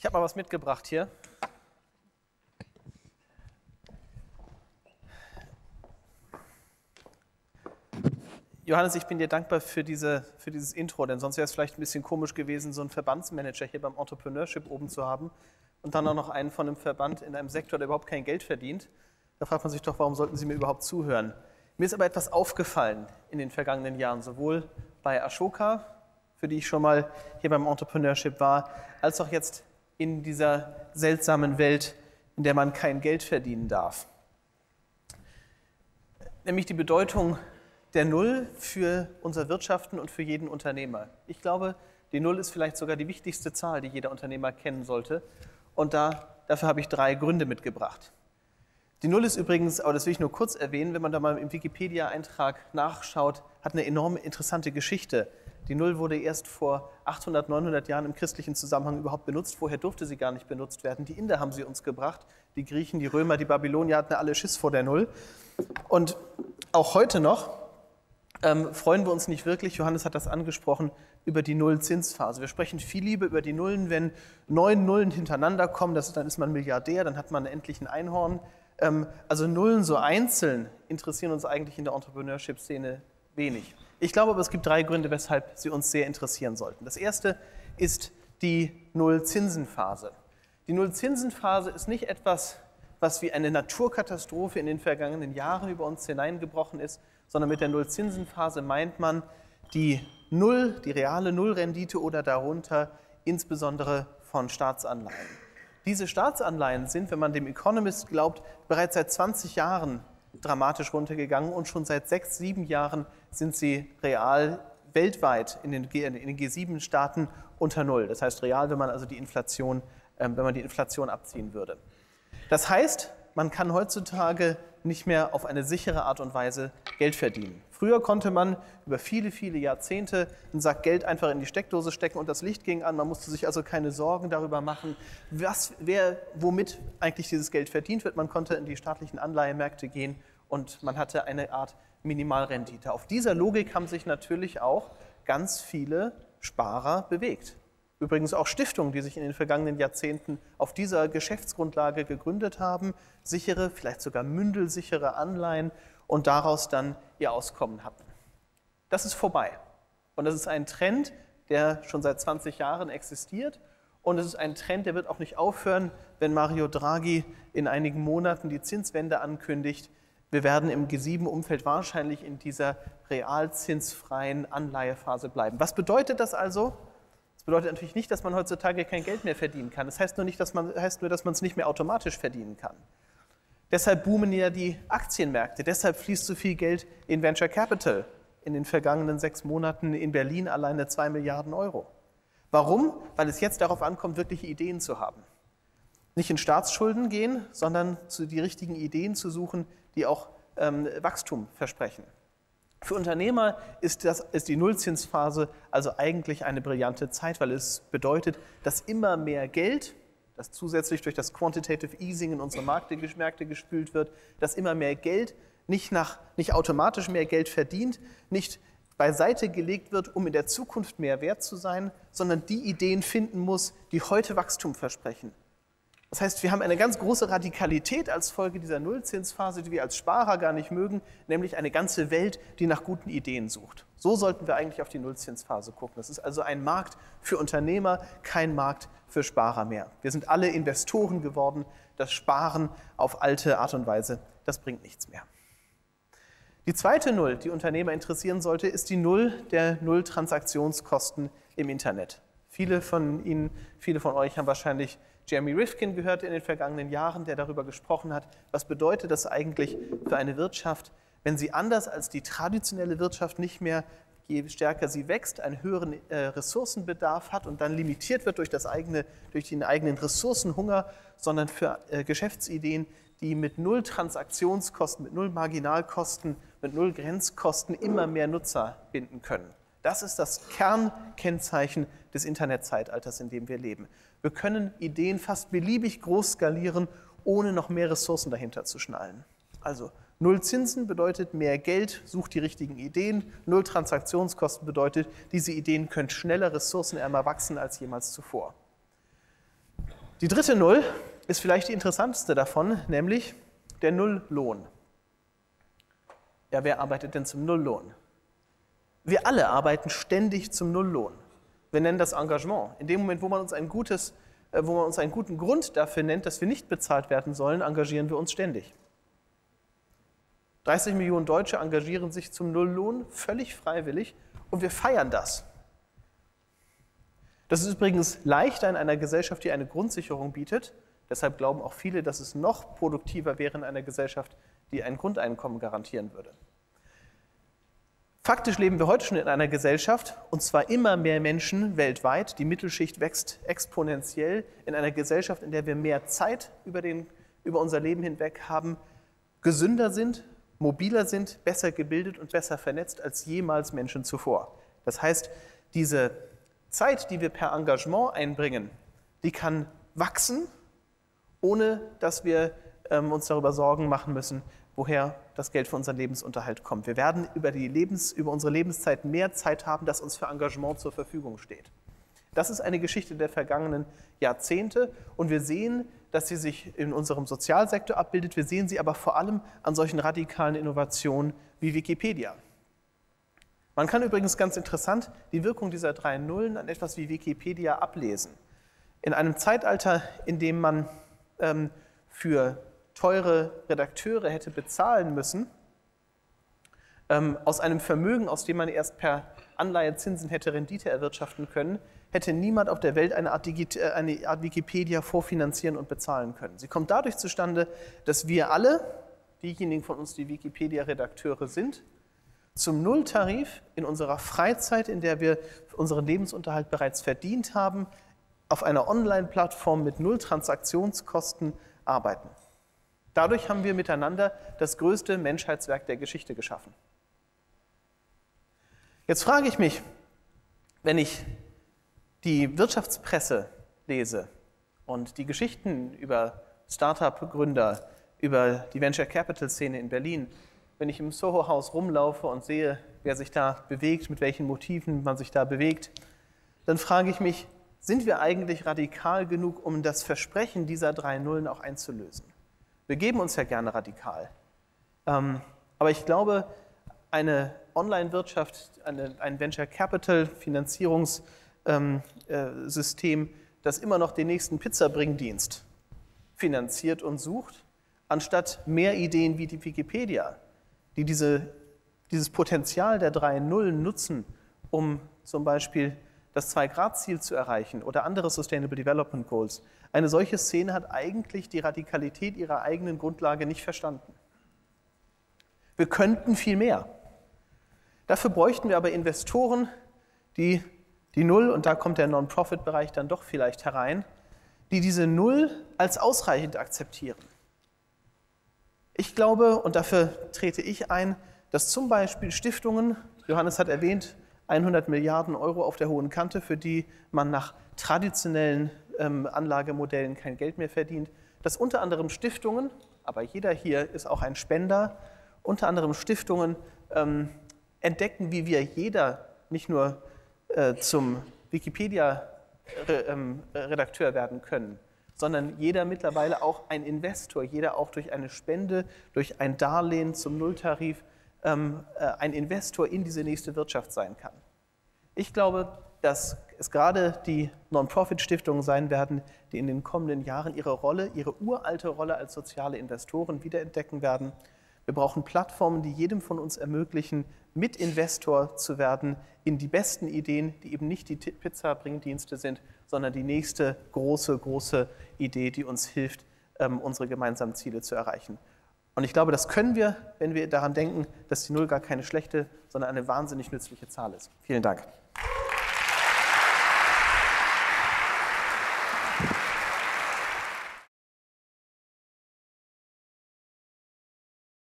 Ich habe mal was mitgebracht hier. Johannes, ich bin dir dankbar für, diese, für dieses Intro, denn sonst wäre es vielleicht ein bisschen komisch gewesen, so einen Verbandsmanager hier beim Entrepreneurship oben zu haben und dann auch noch einen von einem Verband in einem Sektor, der überhaupt kein Geld verdient. Da fragt man sich doch, warum sollten Sie mir überhaupt zuhören? Mir ist aber etwas aufgefallen in den vergangenen Jahren, sowohl bei Ashoka, für die ich schon mal hier beim Entrepreneurship war, als auch jetzt in dieser seltsamen Welt, in der man kein Geld verdienen darf. Nämlich die Bedeutung der Null für unser Wirtschaften und für jeden Unternehmer. Ich glaube, die Null ist vielleicht sogar die wichtigste Zahl, die jeder Unternehmer kennen sollte. Und da, dafür habe ich drei Gründe mitgebracht. Die Null ist übrigens, aber das will ich nur kurz erwähnen, wenn man da mal im Wikipedia-Eintrag nachschaut, hat eine enorm interessante Geschichte. Die Null wurde erst vor 800, 900 Jahren im christlichen Zusammenhang überhaupt benutzt. Vorher durfte sie gar nicht benutzt werden. Die Inder haben sie uns gebracht. Die Griechen, die Römer, die Babylonier hatten alle Schiss vor der Null. Und auch heute noch ähm, freuen wir uns nicht wirklich, Johannes hat das angesprochen, über die Nullzinsphase. Wir sprechen viel lieber über die Nullen, wenn neun Nullen hintereinander kommen, das, dann ist man Milliardär, dann hat man endlich ein Einhorn. Ähm, also Nullen so einzeln interessieren uns eigentlich in der Entrepreneurship-Szene wenig. Ich glaube aber, es gibt drei Gründe, weshalb sie uns sehr interessieren sollten. Das erste ist die Nullzinsenphase. Die Nullzinsenphase ist nicht etwas, was wie eine Naturkatastrophe in den vergangenen Jahren über uns hineingebrochen ist, sondern mit der Nullzinsenphase meint man die Null, die reale Nullrendite oder darunter, insbesondere von Staatsanleihen. Diese Staatsanleihen sind, wenn man dem Economist glaubt, bereits seit 20 Jahren dramatisch runtergegangen und schon seit sechs, sieben Jahren sind sie real weltweit in den, in den G7-Staaten unter Null. Das heißt real, wenn man also die Inflation, äh, wenn man die Inflation abziehen würde. Das heißt, man kann heutzutage nicht mehr auf eine sichere Art und Weise Geld verdienen. Früher konnte man über viele, viele Jahrzehnte einen Sack Geld einfach in die Steckdose stecken und das Licht ging an. Man musste sich also keine Sorgen darüber machen, was, wer, womit eigentlich dieses Geld verdient wird. Man konnte in die staatlichen Anleihemärkte gehen und man hatte eine Art Minimalrendite. Auf dieser Logik haben sich natürlich auch ganz viele Sparer bewegt. Übrigens auch Stiftungen, die sich in den vergangenen Jahrzehnten auf dieser Geschäftsgrundlage gegründet haben, sichere, vielleicht sogar mündelsichere Anleihen und daraus dann ihr Auskommen hatten. Das ist vorbei. Und das ist ein Trend, der schon seit 20 Jahren existiert. Und es ist ein Trend, der wird auch nicht aufhören, wenn Mario Draghi in einigen Monaten die Zinswende ankündigt. Wir werden im G7-Umfeld wahrscheinlich in dieser realzinsfreien Anleihephase bleiben. Was bedeutet das also? Das bedeutet natürlich nicht, dass man heutzutage kein Geld mehr verdienen kann. Das heißt nur, nicht, dass man, heißt nur, dass man es nicht mehr automatisch verdienen kann. Deshalb boomen ja die Aktienmärkte. Deshalb fließt so viel Geld in Venture Capital. In den vergangenen sechs Monaten in Berlin alleine zwei Milliarden Euro. Warum? Weil es jetzt darauf ankommt, wirkliche Ideen zu haben. Nicht in Staatsschulden gehen, sondern die richtigen Ideen zu suchen, die auch ähm, Wachstum versprechen. Für Unternehmer ist, das, ist die Nullzinsphase also eigentlich eine brillante Zeit, weil es bedeutet, dass immer mehr Geld, das zusätzlich durch das Quantitative Easing in unsere Märkte, gespült wird, dass immer mehr Geld nicht, nach, nicht automatisch mehr Geld verdient, nicht beiseite gelegt wird, um in der Zukunft mehr wert zu sein, sondern die Ideen finden muss, die heute Wachstum versprechen. Das heißt, wir haben eine ganz große Radikalität als Folge dieser Nullzinsphase, die wir als Sparer gar nicht mögen, nämlich eine ganze Welt, die nach guten Ideen sucht. So sollten wir eigentlich auf die Nullzinsphase gucken. Das ist also ein Markt für Unternehmer, kein Markt für Sparer mehr. Wir sind alle Investoren geworden. Das Sparen auf alte Art und Weise, das bringt nichts mehr. Die zweite Null, die Unternehmer interessieren sollte, ist die Null der Nulltransaktionskosten im Internet. Viele von Ihnen, viele von euch haben wahrscheinlich Jeremy Rifkin gehört in den vergangenen Jahren, der darüber gesprochen hat, was bedeutet das eigentlich für eine Wirtschaft, wenn sie anders als die traditionelle Wirtschaft nicht mehr, je stärker sie wächst, einen höheren äh, Ressourcenbedarf hat und dann limitiert wird durch, das eigene, durch den eigenen Ressourcenhunger, sondern für äh, Geschäftsideen, die mit null Transaktionskosten, mit null Marginalkosten, mit null Grenzkosten immer mehr Nutzer binden können. Das ist das Kernkennzeichen des Internetzeitalters, in dem wir leben. Wir können Ideen fast beliebig groß skalieren, ohne noch mehr Ressourcen dahinter zu schnallen. Also Null Zinsen bedeutet mehr Geld, sucht die richtigen Ideen. Null Transaktionskosten bedeutet, diese Ideen können schneller, ressourcenärmer wachsen als jemals zuvor. Die dritte Null ist vielleicht die interessanteste davon, nämlich der Nulllohn. Ja, wer arbeitet denn zum Nulllohn? Wir alle arbeiten ständig zum Nulllohn. Wir nennen das Engagement. In dem Moment, wo man uns ein gutes, äh, wo man uns einen guten Grund dafür nennt, dass wir nicht bezahlt werden sollen, engagieren wir uns ständig. 30 Millionen Deutsche engagieren sich zum Nulllohn völlig freiwillig und wir feiern das. Das ist übrigens leichter in einer Gesellschaft, die eine Grundsicherung bietet. Deshalb glauben auch viele, dass es noch produktiver wäre in einer Gesellschaft, die ein Grundeinkommen garantieren würde. Faktisch leben wir heute schon in einer Gesellschaft, und zwar immer mehr Menschen weltweit. Die Mittelschicht wächst exponentiell in einer Gesellschaft, in der wir mehr Zeit über, den, über unser Leben hinweg haben, gesünder sind, mobiler sind, besser gebildet und besser vernetzt als jemals Menschen zuvor. Das heißt, diese Zeit, die wir per Engagement einbringen, die kann wachsen, ohne dass wir ähm, uns darüber Sorgen machen müssen, woher das Geld für unseren Lebensunterhalt kommt. Wir werden über, die Lebens, über unsere Lebenszeit mehr Zeit haben, das uns für Engagement zur Verfügung steht. Das ist eine Geschichte der vergangenen Jahrzehnte und wir sehen, dass sie sich in unserem Sozialsektor abbildet. Wir sehen sie aber vor allem an solchen radikalen Innovationen wie Wikipedia. Man kann übrigens ganz interessant die Wirkung dieser drei Nullen an etwas wie Wikipedia ablesen. In einem Zeitalter, in dem man ähm, für teure Redakteure hätte bezahlen müssen, ähm, aus einem Vermögen, aus dem man erst per Anleihezinsen hätte Rendite erwirtschaften können, hätte niemand auf der Welt eine Art, äh, eine Art Wikipedia vorfinanzieren und bezahlen können. Sie kommt dadurch zustande, dass wir alle, diejenigen von uns, die Wikipedia-Redakteure sind, zum Nulltarif in unserer Freizeit, in der wir unseren Lebensunterhalt bereits verdient haben, auf einer Online-Plattform mit Null Transaktionskosten arbeiten. Dadurch haben wir miteinander das größte Menschheitswerk der Geschichte geschaffen. Jetzt frage ich mich, wenn ich die Wirtschaftspresse lese und die Geschichten über Startup-Gründer, über die Venture Capital-Szene in Berlin, wenn ich im Soho-Haus rumlaufe und sehe, wer sich da bewegt, mit welchen Motiven man sich da bewegt, dann frage ich mich, sind wir eigentlich radikal genug, um das Versprechen dieser drei Nullen auch einzulösen? Wir geben uns ja gerne radikal. Ähm, aber ich glaube, eine Online-Wirtschaft, ein Venture Capital Finanzierungs- ähm, äh, das immer noch den nächsten Pizzabringdienst finanziert und sucht, anstatt mehr Ideen wie die Wikipedia, die diese, dieses Potenzial der drei Nullen nutzen, um zum Beispiel das Zwei-Grad-Ziel zu erreichen oder andere Sustainable Development Goals. Eine solche Szene hat eigentlich die Radikalität ihrer eigenen Grundlage nicht verstanden. Wir könnten viel mehr. Dafür bräuchten wir aber Investoren, die die Null, und da kommt der Non-Profit-Bereich dann doch vielleicht herein, die diese Null als ausreichend akzeptieren. Ich glaube, und dafür trete ich ein, dass zum Beispiel Stiftungen, Johannes hat erwähnt, 100 Milliarden Euro auf der hohen Kante, für die man nach traditionellen ähm, Anlagemodellen kein Geld mehr verdient, dass unter anderem Stiftungen, aber jeder hier ist auch ein Spender, unter anderem Stiftungen ähm, entdecken, wie wir jeder nicht nur äh, zum Wikipedia-Redakteur ähm, werden können, sondern jeder mittlerweile auch ein Investor, jeder auch durch eine Spende, durch ein Darlehen zum Nulltarif ähm, äh, ein Investor in diese nächste Wirtschaft sein kann. Ich glaube, dass es gerade die Non-Profit-Stiftungen sein werden, die in den kommenden Jahren ihre Rolle, ihre uralte Rolle als soziale Investoren wiederentdecken werden. Wir brauchen Plattformen, die jedem von uns ermöglichen, Mitinvestor zu werden in die besten Ideen, die eben nicht die Pizza-Bringdienste sind, sondern die nächste große, große Idee, die uns hilft, ähm, unsere gemeinsamen Ziele zu erreichen. Und ich glaube, das können wir, wenn wir daran denken, dass die Null gar keine schlechte, sondern eine wahnsinnig nützliche Zahl ist. Vielen Dank.